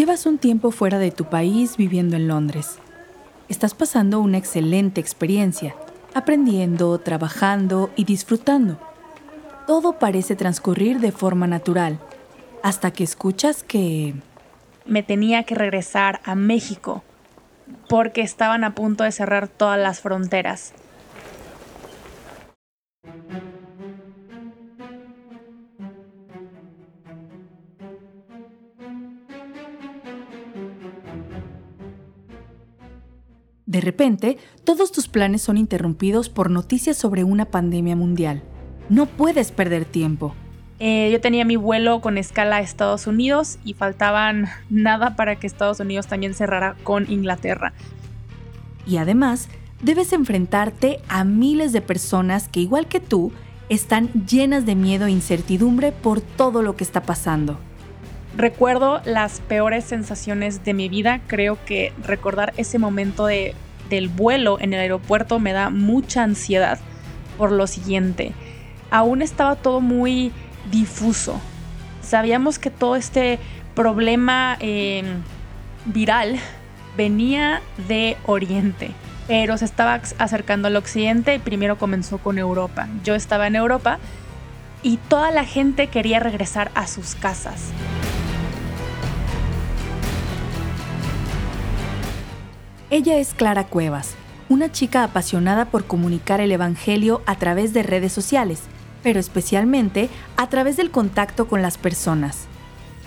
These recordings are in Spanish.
Llevas un tiempo fuera de tu país viviendo en Londres. Estás pasando una excelente experiencia, aprendiendo, trabajando y disfrutando. Todo parece transcurrir de forma natural, hasta que escuchas que... Me tenía que regresar a México porque estaban a punto de cerrar todas las fronteras. De repente, todos tus planes son interrumpidos por noticias sobre una pandemia mundial. No puedes perder tiempo. Eh, yo tenía mi vuelo con escala a Estados Unidos y faltaban nada para que Estados Unidos también cerrara con Inglaterra. Y además, debes enfrentarte a miles de personas que, igual que tú, están llenas de miedo e incertidumbre por todo lo que está pasando. Recuerdo las peores sensaciones de mi vida. Creo que recordar ese momento de, del vuelo en el aeropuerto me da mucha ansiedad por lo siguiente. Aún estaba todo muy difuso. Sabíamos que todo este problema em, viral venía de Oriente, pero se estaba acercando al Occidente y primero comenzó con Europa. Yo estaba en Europa y toda la gente quería regresar a sus casas. Ella es Clara Cuevas, una chica apasionada por comunicar el Evangelio a través de redes sociales, pero especialmente a través del contacto con las personas.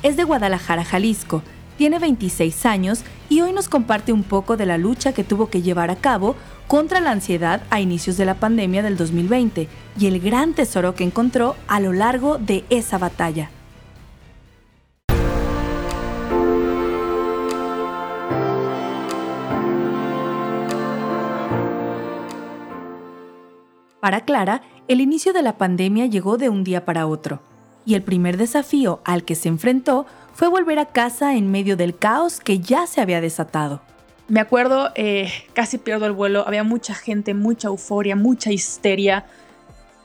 Es de Guadalajara, Jalisco, tiene 26 años y hoy nos comparte un poco de la lucha que tuvo que llevar a cabo contra la ansiedad a inicios de la pandemia del 2020 y el gran tesoro que encontró a lo largo de esa batalla. Para Clara, el inicio de la pandemia llegó de un día para otro, y el primer desafío al que se enfrentó fue volver a casa en medio del caos que ya se había desatado. Me acuerdo, eh, casi pierdo el vuelo, había mucha gente, mucha euforia, mucha histeria.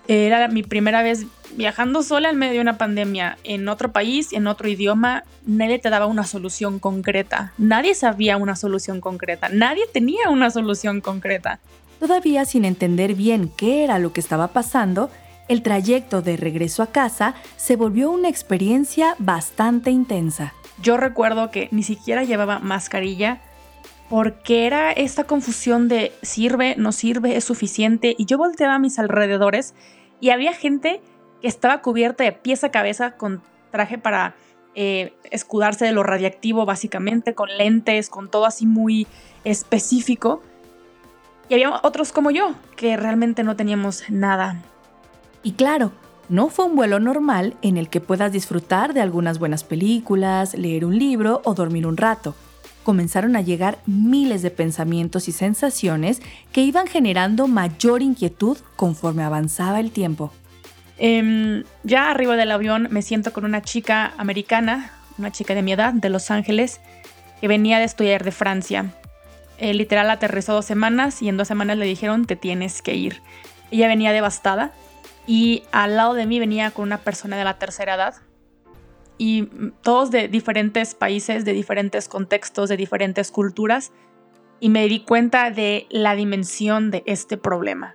Era mi primera vez viajando sola en medio de una pandemia en otro país, en otro idioma. Nadie te daba una solución concreta. Nadie sabía una solución concreta. Nadie tenía una solución concreta. Todavía sin entender bien qué era lo que estaba pasando, el trayecto de regreso a casa se volvió una experiencia bastante intensa. Yo recuerdo que ni siquiera llevaba mascarilla porque era esta confusión de sirve, no sirve, es suficiente y yo volteaba a mis alrededores y había gente que estaba cubierta de pies a cabeza con traje para eh, escudarse de lo radiactivo básicamente, con lentes, con todo así muy específico y había otros como yo, que realmente no teníamos nada. Y claro, no fue un vuelo normal en el que puedas disfrutar de algunas buenas películas, leer un libro o dormir un rato. Comenzaron a llegar miles de pensamientos y sensaciones que iban generando mayor inquietud conforme avanzaba el tiempo. Em, ya arriba del avión me siento con una chica americana, una chica de mi edad, de Los Ángeles, que venía de estudiar de Francia. Eh, literal aterrizó dos semanas y en dos semanas le dijeron te tienes que ir. Ella venía devastada y al lado de mí venía con una persona de la tercera edad y todos de diferentes países, de diferentes contextos, de diferentes culturas y me di cuenta de la dimensión de este problema.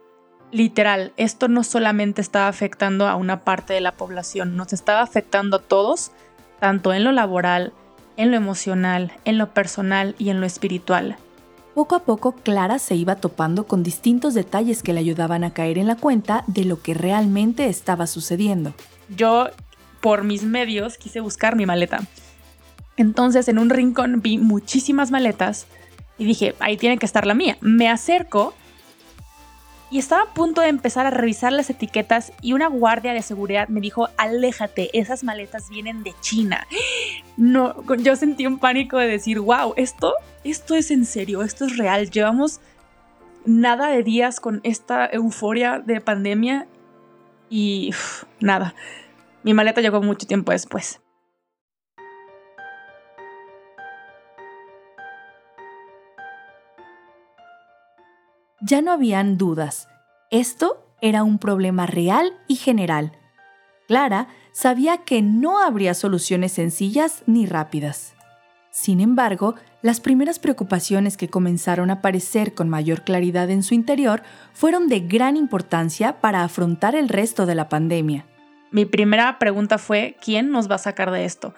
Literal, esto no solamente estaba afectando a una parte de la población, nos estaba afectando a todos, tanto en lo laboral, en lo emocional, en lo personal y en lo espiritual. Poco a poco Clara se iba topando con distintos detalles que le ayudaban a caer en la cuenta de lo que realmente estaba sucediendo. Yo, por mis medios, quise buscar mi maleta. Entonces en un rincón vi muchísimas maletas y dije, ahí tiene que estar la mía. Me acerco y estaba a punto de empezar a revisar las etiquetas y una guardia de seguridad me dijo, aléjate, esas maletas vienen de China. No, yo sentí un pánico de decir, wow, esto, esto es en serio, esto es real. Llevamos nada de días con esta euforia de pandemia y nada, mi maleta llegó mucho tiempo después. Ya no habían dudas. Esto era un problema real y general. Clara sabía que no habría soluciones sencillas ni rápidas. Sin embargo, las primeras preocupaciones que comenzaron a aparecer con mayor claridad en su interior fueron de gran importancia para afrontar el resto de la pandemia. Mi primera pregunta fue, ¿quién nos va a sacar de esto?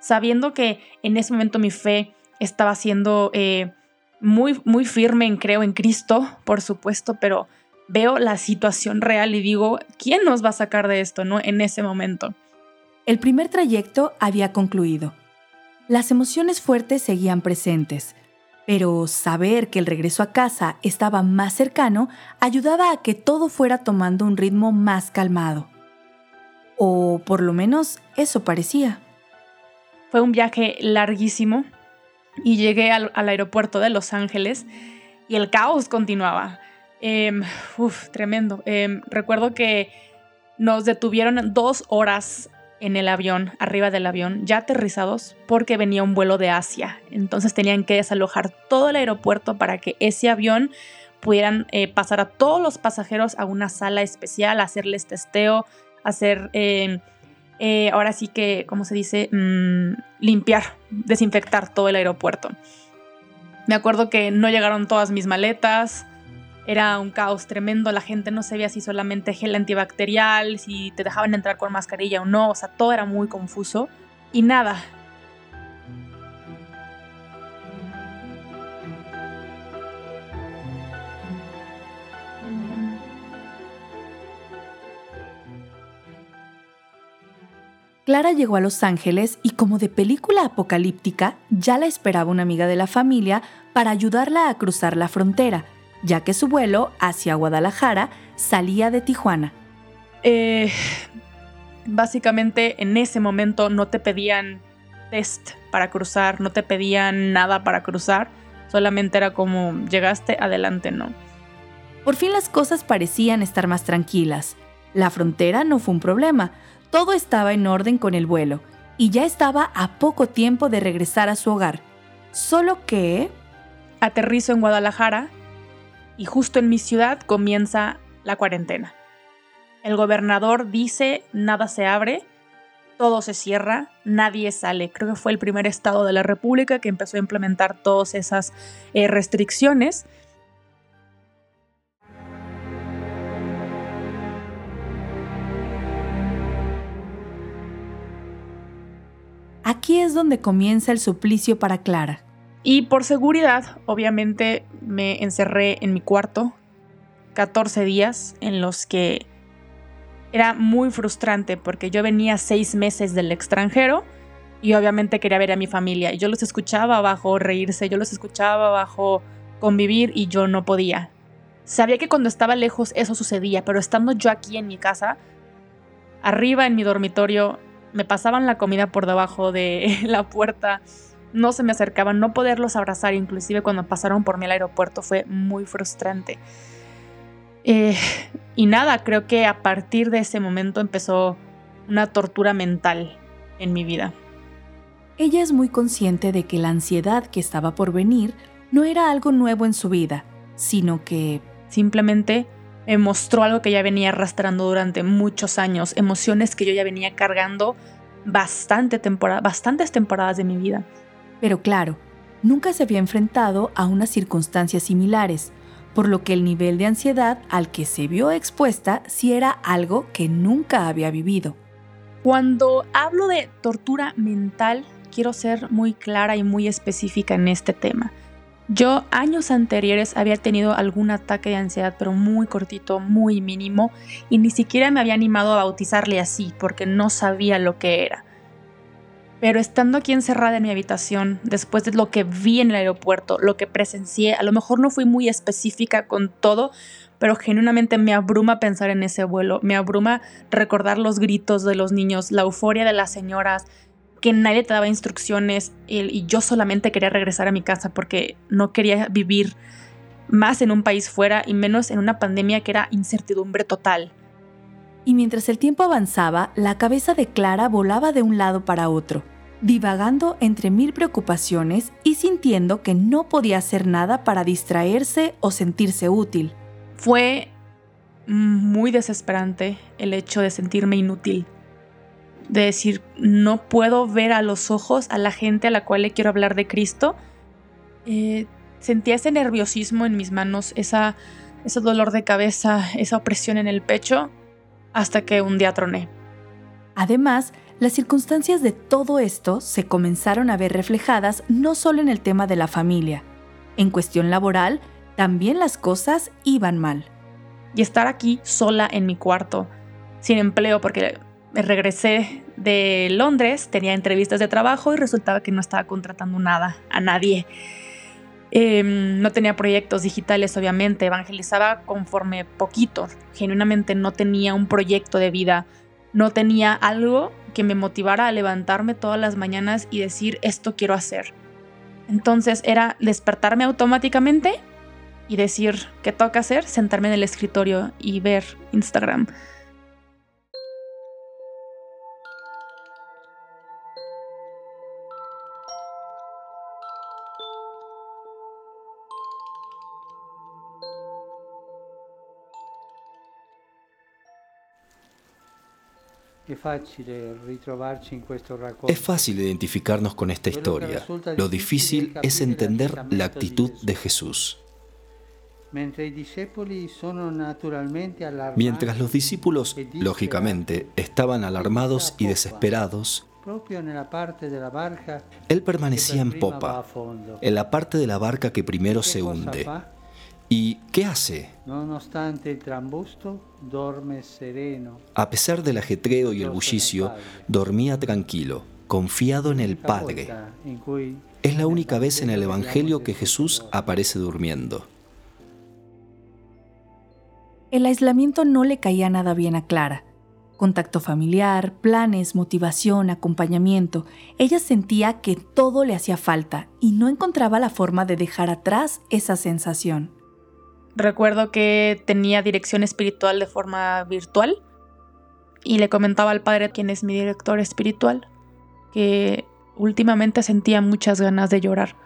Sabiendo que en ese momento mi fe estaba siendo eh, muy, muy firme en creo en Cristo, por supuesto, pero veo la situación real y digo, ¿quién nos va a sacar de esto, no? En ese momento. El primer trayecto había concluido. Las emociones fuertes seguían presentes, pero saber que el regreso a casa estaba más cercano ayudaba a que todo fuera tomando un ritmo más calmado. O por lo menos eso parecía. Fue un viaje larguísimo y llegué al, aeropuerto de Los Ángeles y el caos continuaba. Em, uf, tremendo. Em, recuerdo que nos detuvieron dos horas en el avión, arriba del avión, ya aterrizados, porque venía un vuelo de Asia. Entonces tenían que desalojar todo el aeropuerto para que ese avión pudieran eh, pasar a todos los pasajeros a una sala especial, hacerles testeo, hacer, em, eh, ahora sí que, ¿cómo se dice? Mm, limpiar, desinfectar todo el aeropuerto. Me acuerdo que no llegaron todas mis maletas, era un caos tremendo, la gente no sabía si solamente gel antibacterial, si te dejaban entrar con mascarilla o no, o sea, todo era muy confuso. Y nada, Clara llegó a Los Ángeles y como de película apocalíptica, ya la esperaba una amiga de la familia para ayudarla a cruzar la frontera, ya que su vuelo hacia Guadalajara salía de Tijuana. Eh, básicamente en ese momento no te pedían test para cruzar, no te pedían nada para cruzar, solamente era como llegaste, adelante, ¿no? Por fin las cosas parecían estar más tranquilas. La frontera no fue un problema, todo estaba en orden con el vuelo y ya estaba a poco tiempo de regresar a su hogar. Solo que... Aterrizo en Guadalajara y justo en mi ciudad comienza la cuarentena. El gobernador dice nada se abre, todo se cierra, nadie sale. Creo que fue el primer estado de la República que empezó a implementar todas esas eh, restricciones. Aquí es donde comienza el suplicio para Clara. Y por seguridad, obviamente, me encerré en mi cuarto 14 días en los que era muy frustrante porque yo venía seis meses del extranjero y obviamente quería ver a mi familia. Yo los escuchaba abajo reírse, yo los escuchaba abajo convivir y yo no podía. Sabía que cuando estaba lejos eso sucedía, pero estando yo aquí en mi casa, arriba en mi dormitorio, me pasaban la comida por debajo de la puerta, no se me acercaban, no poderlos abrazar, inclusive cuando pasaron por mí al aeropuerto fue muy frustrante. Eh, y nada, creo que a partir de ese momento empezó una tortura mental en mi vida. Ella es muy consciente de que la ansiedad que estaba por venir no era algo nuevo en su vida, sino que simplemente me mostró algo que ya venía arrastrando durante muchos años, emociones que yo ya venía cargando bastante temporada, bastantes temporadas de mi vida. Pero claro, nunca se había enfrentado a unas circunstancias similares, por lo que el nivel de ansiedad al que se vio expuesta sí era algo que nunca había vivido. Cuando hablo de tortura mental, quiero ser muy clara y muy específica en este tema. Yo años anteriores había tenido algún ataque de ansiedad, pero muy cortito, muy mínimo, y ni siquiera me había animado a bautizarle así, porque no sabía lo que era. Pero estando aquí encerrada en mi habitación, después de lo que vi en el aeropuerto, lo que presencié, a lo mejor no fui muy específica con todo, pero genuinamente me abruma pensar en ese vuelo, me abruma recordar los gritos de los niños, la euforia de las señoras, que nadie te daba instrucciones y yo solamente quería regresar a mi casa porque no quería vivir más en un país fuera y menos en una pandemia que era incertidumbre total. Y mientras el tiempo avanzaba, la cabeza de Clara volaba de un lado para otro, divagando entre mil preocupaciones y sintiendo que no podía hacer nada para distraerse o sentirse útil. Fue muy desesperante el hecho de sentirme inútil. De decir, no puedo ver a los ojos a la gente a la cual le quiero hablar de Cristo. Eh, sentía ese nerviosismo en mis manos, esa, ese dolor de cabeza, esa opresión en el pecho, hasta que un día troné. Además, las circunstancias de todo esto se comenzaron a ver reflejadas no solo en el tema de la familia. En cuestión laboral, también las cosas iban mal. Y estar aquí sola en mi cuarto, sin empleo, porque me regresé de Londres, tenía entrevistas de trabajo y resultaba que no estaba contratando nada a nadie. Em, no tenía proyectos digitales, obviamente, evangelizaba conforme poquito, genuinamente no tenía un proyecto de vida, no tenía algo que me motivara a levantarme todas las mañanas y decir, esto quiero hacer. Entonces era despertarme automáticamente y decir, ¿qué toca hacer? Sentarme en el escritorio y ver Instagram. Es fácil identificarnos con esta historia. Lo difícil es entender la actitud de Jesús. Mientras los discípulos, lógicamente, estaban alarmados y desesperados, él permanecía en popa, en la parte de la barca que primero se hunde. ¿Y qué hace? A pesar del ajetreo y el bullicio, dormía tranquilo, confiado en el Padre. Es la única vez en el Evangelio que Jesús aparece durmiendo. El aislamiento no le caía nada bien a Clara. Contacto familiar, planes, motivación, acompañamiento. Ella sentía que todo le hacía falta y no encontraba la forma de dejar atrás esa sensación. Recuerdo que tenía dirección espiritual de forma virtual y le comentaba al padre, quien es mi director espiritual, que últimamente sentía muchas ganas de llorar,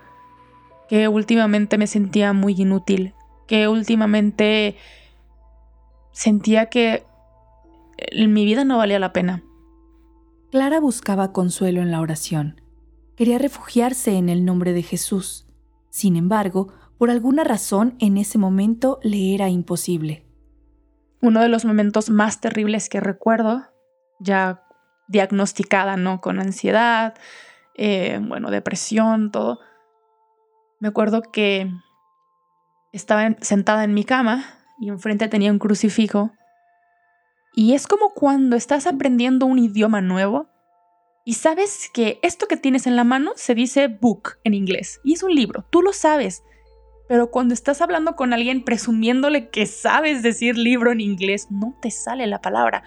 que últimamente me sentía muy inútil, que últimamente sentía que mi vida no valía la pena. Clara buscaba consuelo en la oración. Quería refugiarse en el nombre de Jesús. Sin embargo, por alguna razón en ese momento le era imposible. Uno de los momentos más terribles que recuerdo, ya diagnosticada, ¿no? Con ansiedad, eh, bueno, depresión, todo. Me acuerdo que estaba sentada en mi cama y enfrente tenía un crucifijo. Y es como cuando estás aprendiendo un idioma nuevo y sabes que esto que tienes en la mano se dice book en inglés y es un libro, tú lo sabes, pero cuando estás hablando con alguien presumiéndole que sabes decir libro en inglés, no te sale la palabra.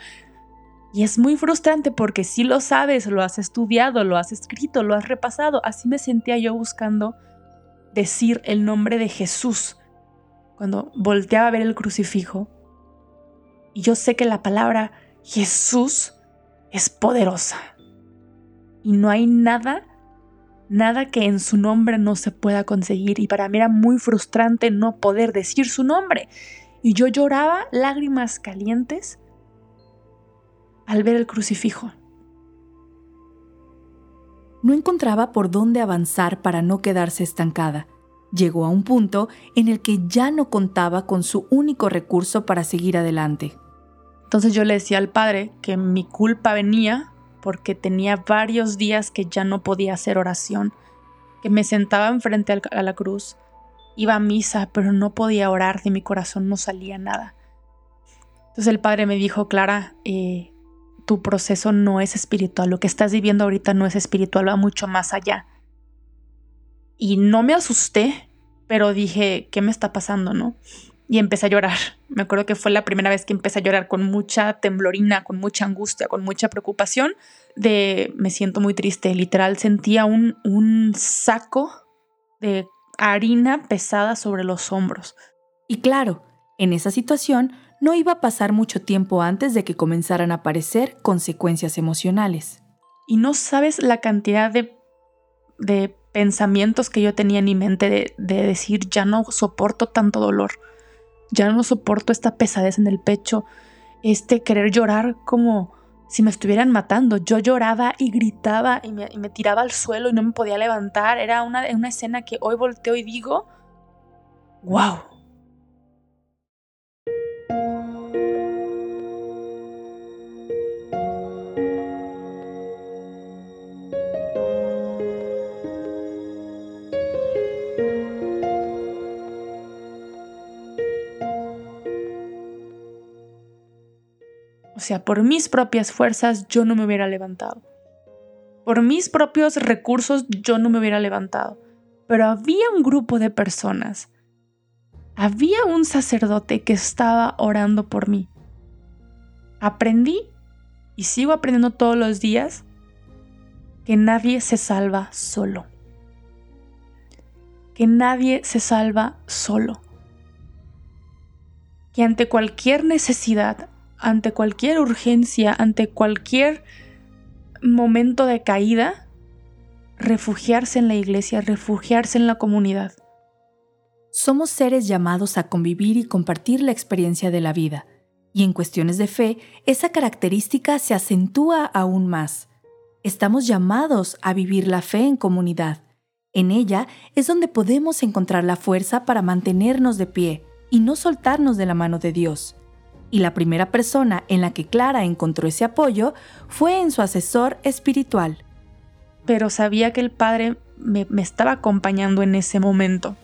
Y es muy frustrante porque si lo sabes, lo has estudiado, lo has escrito, lo has repasado. Así me sentía yo buscando decir el nombre de Jesús cuando volteaba a ver el crucifijo. Y yo sé que la palabra Jesús es poderosa. Y no hay nada nada que en su nombre no se pueda conseguir y para mí era muy frustrante no poder decir su nombre. Y yo lloraba lágrimas calientes al ver el crucifijo. No encontraba por dónde avanzar para no quedarse estancada. Llegó a un punto en el que ya no contaba con su único recurso para seguir adelante. Entonces yo le decía al padre que mi culpa venía porque tenía varios días que ya no podía hacer oración, que me sentaba enfrente a la cruz, iba a misa, pero no podía orar, de mi corazón no salía nada. Entonces el padre me dijo, Clara, eh, tu proceso no es espiritual, lo que estás viviendo ahorita no es espiritual, va mucho más allá. Y no me asusté, pero dije, ¿qué me está pasando, no? Y empecé a llorar. Me acuerdo que fue la primera vez que empecé a llorar con mucha temblorina, con mucha angustia, con mucha preocupación de me siento muy triste. Literal sentía un, un saco de harina pesada sobre los hombros. Y claro, en esa situación no iba a pasar mucho tiempo antes de que comenzaran a aparecer consecuencias emocionales. Y no sabes la cantidad de, de pensamientos que yo tenía en mi mente de, de decir, ya no soporto tanto dolor ya no soporto esta pesadez en el pecho, este querer llorar como si me estuvieran matando. Yo lloraba y gritaba y me, tiraba al suelo y no me podía levantar. Era una, una escena que hoy volteo y digo, wow. Sea, por mis propias fuerzas yo no me hubiera levantado. Por mis propios recursos yo no me hubiera levantado. Pero había un grupo de personas. Había un sacerdote que estaba orando por mí. Aprendí y sigo aprendiendo todos los días que nadie se salva solo. Que nadie se salva solo. Que ante cualquier necesidad ante cualquier urgencia, ante cualquier momento de caída, refugiarse en la iglesia, refugiarse en la comunidad. Somos seres llamados a convivir y compartir la experiencia de la vida, y en cuestiones de fe, esa característica se acentúa aún más. Estamos llamados a vivir la fe en comunidad. En ella es donde podemos encontrar la fuerza para mantenernos de pie y no soltarnos de la mano de Dios y la primera persona en la que Clara encontró ese apoyo fue en su asesor espiritual. Pero sabía que el padre me, estaba acompañando en ese momento.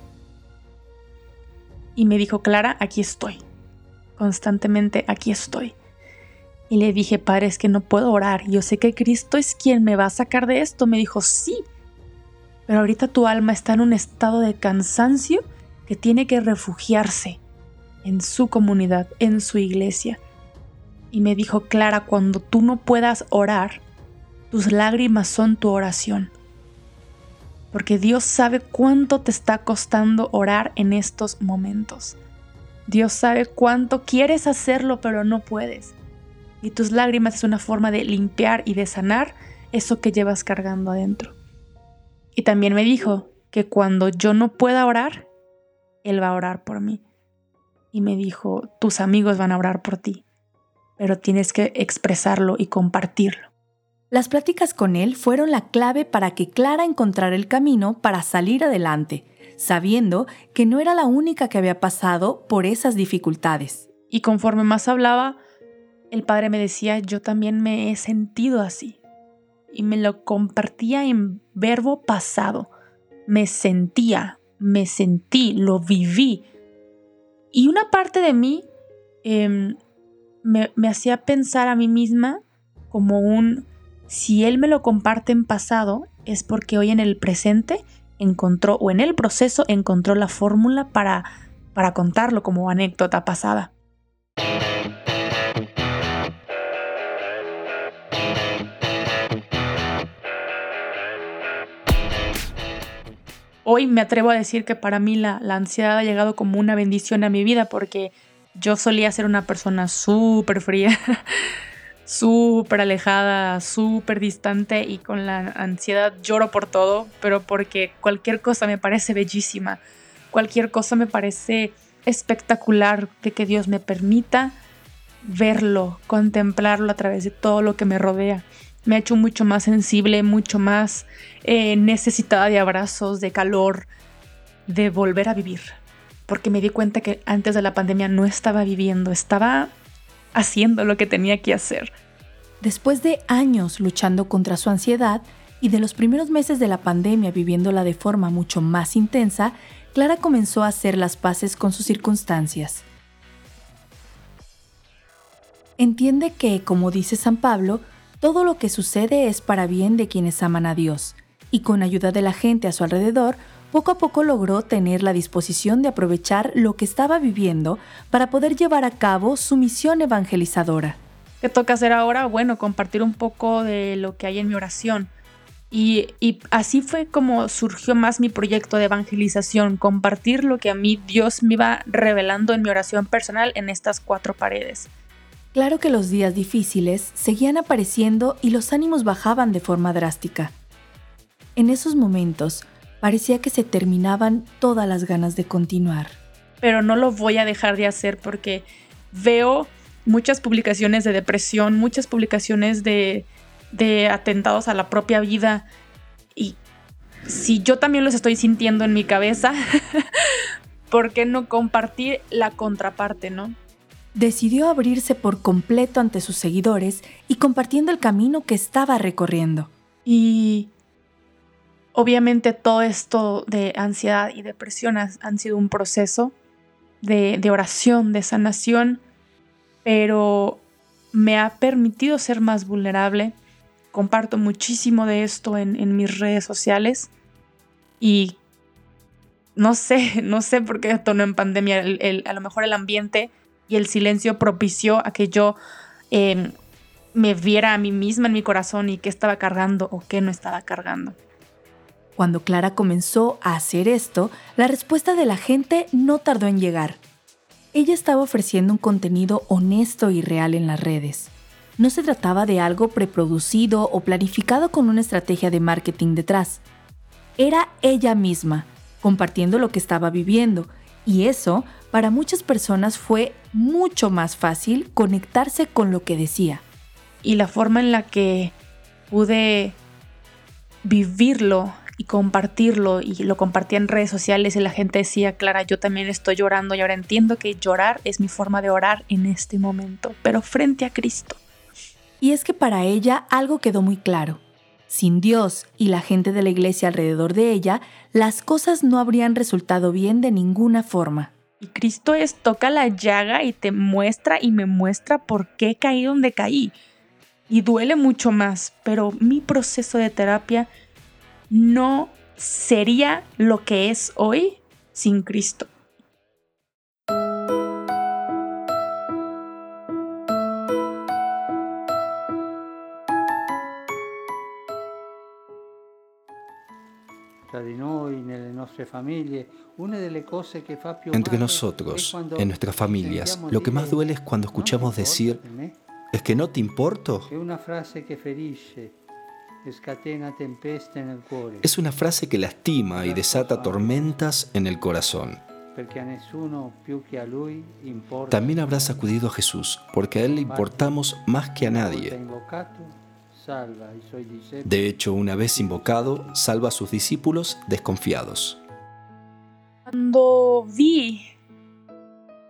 Y me dijo, Clara, aquí estoy. Constantemente, aquí estoy. Y le dije, padre, es que no puedo orar. Yo sé que Cristo es quien me va a sacar de esto. Me dijo, sí. Pero ahorita tu alma está en un estado de cansancio que tiene que refugiarse en su comunidad, en su iglesia. Y me dijo, Clara, cuando tú no puedas orar, tus lágrimas son tu oración. Porque Dios sabe cuánto te está costando orar en estos momentos. Dios sabe cuánto quieres hacerlo, pero no puedes. Y tus lágrimas es una forma de limpiar y de sanar eso que llevas cargando adentro. Y también me dijo que cuando yo no pueda orar, Él va a orar por mí y me dijo, tus amigos van a orar por ti, pero tienes que expresarlo y compartirlo. Las pláticas con él fueron la clave para que Clara encontrara el camino para salir adelante, sabiendo que no era la única que había pasado por esas dificultades. Y conforme más hablaba, el padre me decía, yo también me he sentido así. Y me lo compartía en verbo pasado. Me sentía, me sentí, lo viví, y una parte de mí em, me, me hacía pensar a mí misma como un, si él me lo comparte en pasado, es porque hoy en el presente encontró, o en el proceso encontró la fórmula para, para contarlo como anécdota pasada. Hoy me atrevo a decir que para mí la, ansiedad ha llegado como una bendición a mi vida porque yo solía ser una persona súper fría, súper alejada, súper distante y con la ansiedad lloro por todo, pero porque cualquier cosa me parece bellísima, cualquier cosa me parece espectacular de que Dios me permita verlo, contemplarlo a través de todo lo que me rodea me ha hecho mucho más sensible, mucho más eh, necesitada de abrazos, de calor, de volver a vivir. Porque me di cuenta que antes de la pandemia no estaba viviendo, estaba haciendo lo que tenía que hacer. Después de años luchando contra su ansiedad y de los primeros meses de la pandemia viviéndola de forma mucho más intensa, Clara comenzó a hacer las paces con sus circunstancias. Entiende que, como dice San Pablo, todo lo que sucede es para bien de quienes aman a Dios, y con ayuda de la gente a su alrededor, poco a poco logró tener la disposición de aprovechar lo que estaba viviendo para poder llevar a cabo su misión evangelizadora. ¿Qué toca hacer ahora? Bueno, compartir un poco de lo que hay en mi oración. Y, así fue como surgió más mi proyecto de evangelización, compartir lo que a mí Dios me iba revelando en mi oración personal en estas cuatro paredes. Claro que los días difíciles seguían apareciendo y los ánimos bajaban de forma drástica. En esos momentos parecía que se terminaban todas las ganas de continuar. Pero no lo voy a dejar de hacer porque veo muchas publicaciones de depresión, muchas publicaciones de, de atentados a la propia vida. Y si yo también los estoy sintiendo en mi cabeza, ¿por qué no compartir la contraparte, no? Decidió abrirse por completo ante sus seguidores y compartiendo el camino que estaba recorriendo. Y obviamente todo esto de ansiedad y depresión han sido un proceso de, oración, de sanación, pero me ha permitido ser más vulnerable. Comparto muchísimo de esto en, mis redes sociales y no sé, no sé por qué detonó en pandemia. a lo mejor el ambiente y el silencio propició a que yo em, me viera a mí misma en mi corazón y qué estaba cargando o qué no estaba cargando. Cuando Clara comenzó a hacer esto, la respuesta de la gente no tardó en llegar. Ella estaba ofreciendo un contenido honesto y real en las redes. No se trataba de algo preproducido o planificado con una estrategia de marketing detrás. Era ella misma, compartiendo lo que estaba viviendo, y eso para muchas personas fue mucho más fácil conectarse con lo que decía. Y la forma en la que pude vivirlo y compartirlo y lo compartía en redes sociales y la gente decía, Clara, yo también estoy llorando y ahora entiendo que llorar es mi forma de orar en este momento, pero frente a Cristo. Y es que para ella algo quedó muy claro. Sin Dios y la gente de la iglesia alrededor de ella, las cosas no habrían resultado bien de ninguna forma. Y Cristo es toca la llaga y te muestra y me muestra por qué caí donde caí. Y duele mucho más, pero mi proceso de terapia no sería lo que es hoy sin Cristo. Entre nosotros, en nuestras familias, lo que más duele es cuando escuchamos decir, ¿es que no te importo? Es una frase que lastima y desata tormentas en el corazón. También habrá sacudido a Jesús, porque a Él le importamos más que a nadie. De hecho, una vez invocado, salva a sus discípulos desconfiados. Cuando vi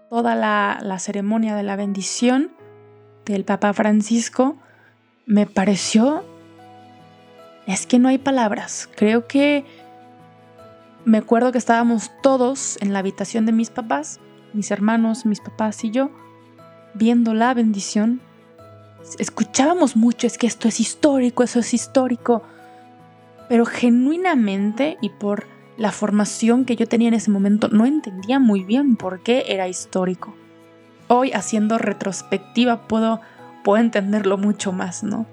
toda la, la ceremonia de la bendición del Papa Francisco, me pareció es que no hay palabras. Creo que me acuerdo que estábamos todos en la habitación de mis papás, mis hermanos, mis papás y yo, viendo la bendición. Escuchábamos mucho, es que esto es histórico, eso es histórico. Pero genuinamente y por la formación que yo tenía en ese momento, no entendía muy bien por qué era histórico. Hoy, haciendo retrospectiva, puedo, entenderlo mucho más, ¿no?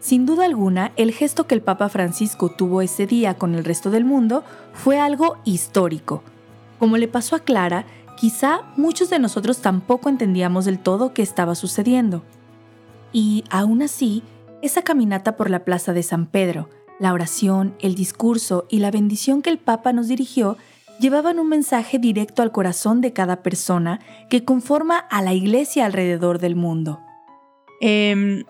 Sin duda alguna, el gesto que el Papa Francisco tuvo ese día con el resto del mundo fue algo histórico. Como le pasó a Clara, quizá muchos de nosotros tampoco entendíamos del todo qué estaba sucediendo. Y aún así, esa caminata por la plaza de San Pedro, la oración, el discurso y la bendición que el Papa nos dirigió llevaban un mensaje directo al corazón de cada persona que conforma a la iglesia alrededor del mundo. Eh,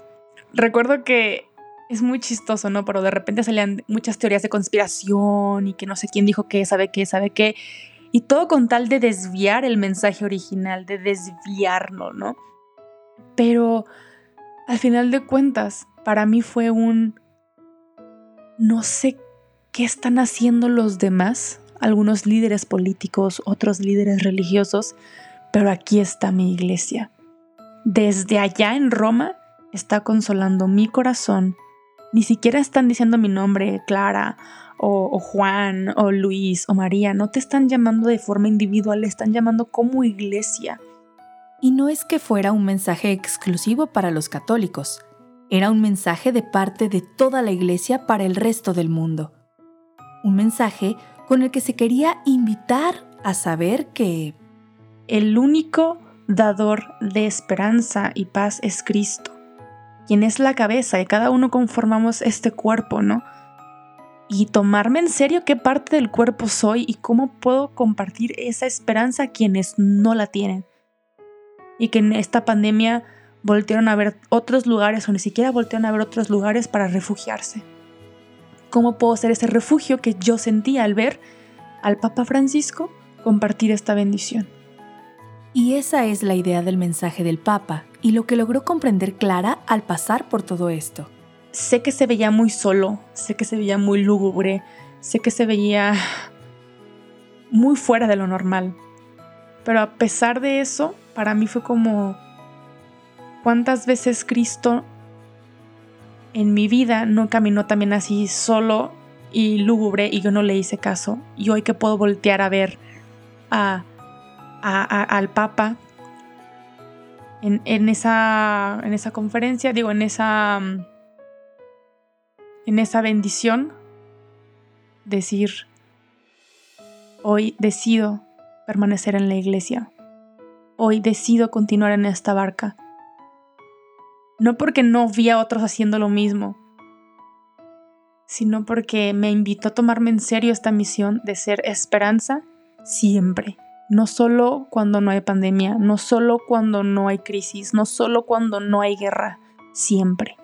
recuerdo que es muy chistoso, ¿no? Pero de repente salían muchas teorías de conspiración y que no sé quién dijo qué, sabe qué, sabe qué. Y todo con tal de desviar el mensaje original, de desviarlo, ¿no? Pero al final de cuentas, para mí fue un... No sé qué están haciendo los demás, algunos líderes políticos, otros líderes religiosos, pero aquí está mi iglesia. Desde allá en Roma está consolando mi corazón. Ni siquiera están diciendo mi nombre, Clara, o, Juan, o Luis, o María. No te están llamando de forma individual, están llamando como iglesia. Y no es que fuera un mensaje exclusivo para los católicos, era un mensaje de parte de toda la iglesia para el resto del mundo. Un mensaje con el que se quería invitar a saber que el único dador de esperanza y paz es Cristo quien es la cabeza y cada uno conformamos este cuerpo, ¿no? Y tomarme en serio qué parte del cuerpo soy y cómo puedo compartir esa esperanza a quienes no la tienen. Y que en esta pandemia voltearon a ver otros lugares o ni siquiera voltearon a ver otros lugares para refugiarse. ¿Cómo puedo ser ese refugio que yo sentía al ver al Papa Francisco compartir esta bendición? Y esa es la idea del mensaje del Papa y lo que logró comprender Clara al pasar por todo esto. Sé que se veía muy solo, sé que se veía muy lúgubre, sé que se veía muy fuera de lo normal. Pero a pesar de eso, para mí fue como cuántas veces Cristo en mi vida no caminó también así solo y lúgubre y yo no le hice caso. Y hoy que puedo voltear a ver a, al Papa en, esa, en esa conferencia, digo, en esa, en esa bendición, decir, hoy decido permanecer en la iglesia. Hoy decido continuar en esta barca. No porque no vi a otros haciendo lo mismo, sino porque me invitó a tomarme en serio esta misión de ser esperanza siempre. No solo cuando no hay pandemia, no solo cuando no hay crisis, no solo cuando no hay guerra, siempre.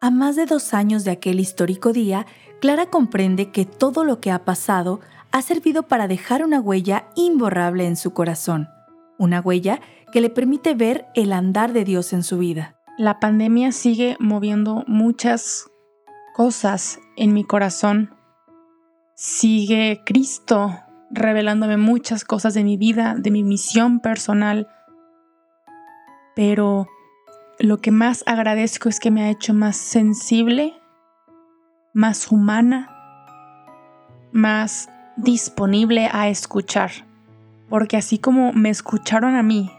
A más de dos años de aquel histórico día, Clara comprende que todo lo que ha pasado ha servido para dejar una huella imborrable en su corazón, una huella que le permite ver el andar de Dios en su vida. La pandemia sigue moviendo muchas cosas en mi corazón. Sigue Cristo revelándome muchas cosas de mi vida, de mi misión personal. Pero lo que más agradezco es que me ha hecho más sensible, más humana, más disponible a escuchar. Porque así como me escucharon a mí,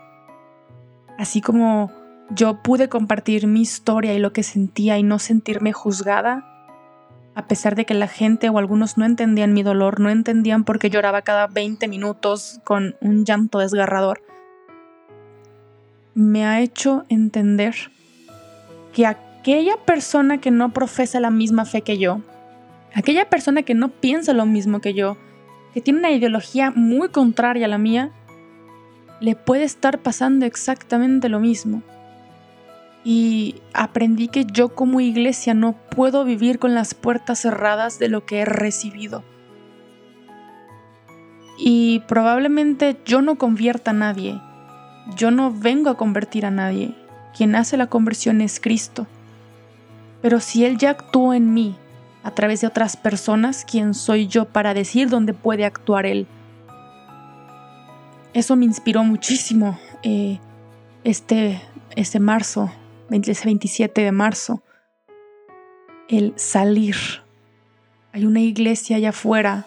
así como yo pude compartir mi historia y lo que sentía y no sentirme juzgada, a pesar de que la gente o algunos no entendían mi dolor, no entendían por qué lloraba cada 20 minutos con un llanto desgarrador, me ha hecho entender que aquella persona que no profesa la misma fe que yo, aquella persona que no piensa lo mismo que yo, que tiene una ideología muy contraria a la mía, le puede estar pasando exactamente lo mismo. Y aprendí que yo como iglesia no puedo vivir con las puertas cerradas de lo que he recibido. Y probablemente yo no convierta a nadie. Yo no vengo a convertir a nadie. Quien hace la conversión es Cristo. Pero si Él ya actuó en mí a través de otras personas, ¿quién soy yo para decir dónde puede actuar Él? Eso me inspiró muchísimo eh, este, este marzo, ese 27 de marzo, el salir. Hay una iglesia allá afuera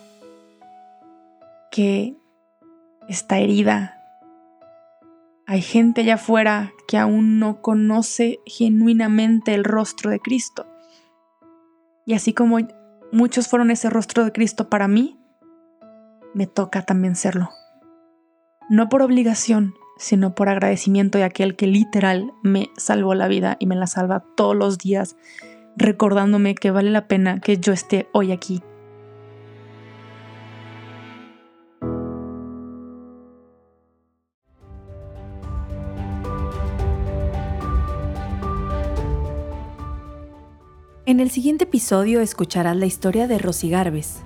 que está herida. Hay gente allá afuera que aún no conoce genuinamente el rostro de Cristo. Y así como muchos fueron ese rostro de Cristo para mí, me toca también serlo. No por obligación, sino por agradecimiento de aquel que literal me salvó la vida y me la salva todos los días, recordándome que vale la pena que yo esté hoy aquí. En el siguiente episodio escucharás la historia de Rosy Garbes.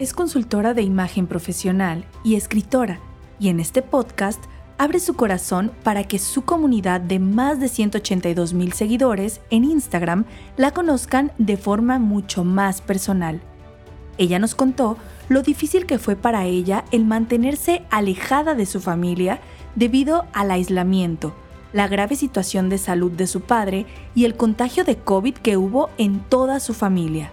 Es consultora de imagen profesional y escritora, y en este podcast abre su corazón para que su comunidad de más de 182 mil seguidores en Instagram la conozcan de forma mucho más personal. Ella nos contó lo difícil que fue para ella el mantenerse alejada de su familia debido al aislamiento la grave situación de salud de su padre y el contagio de COVID que hubo en toda su familia.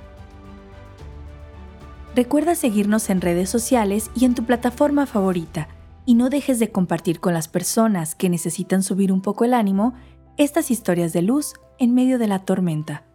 Recuerda seguirnos en redes sociales y en tu plataforma favorita y no dejes de compartir con las personas que necesitan subir un poco el ánimo estas historias de luz en medio de la tormenta.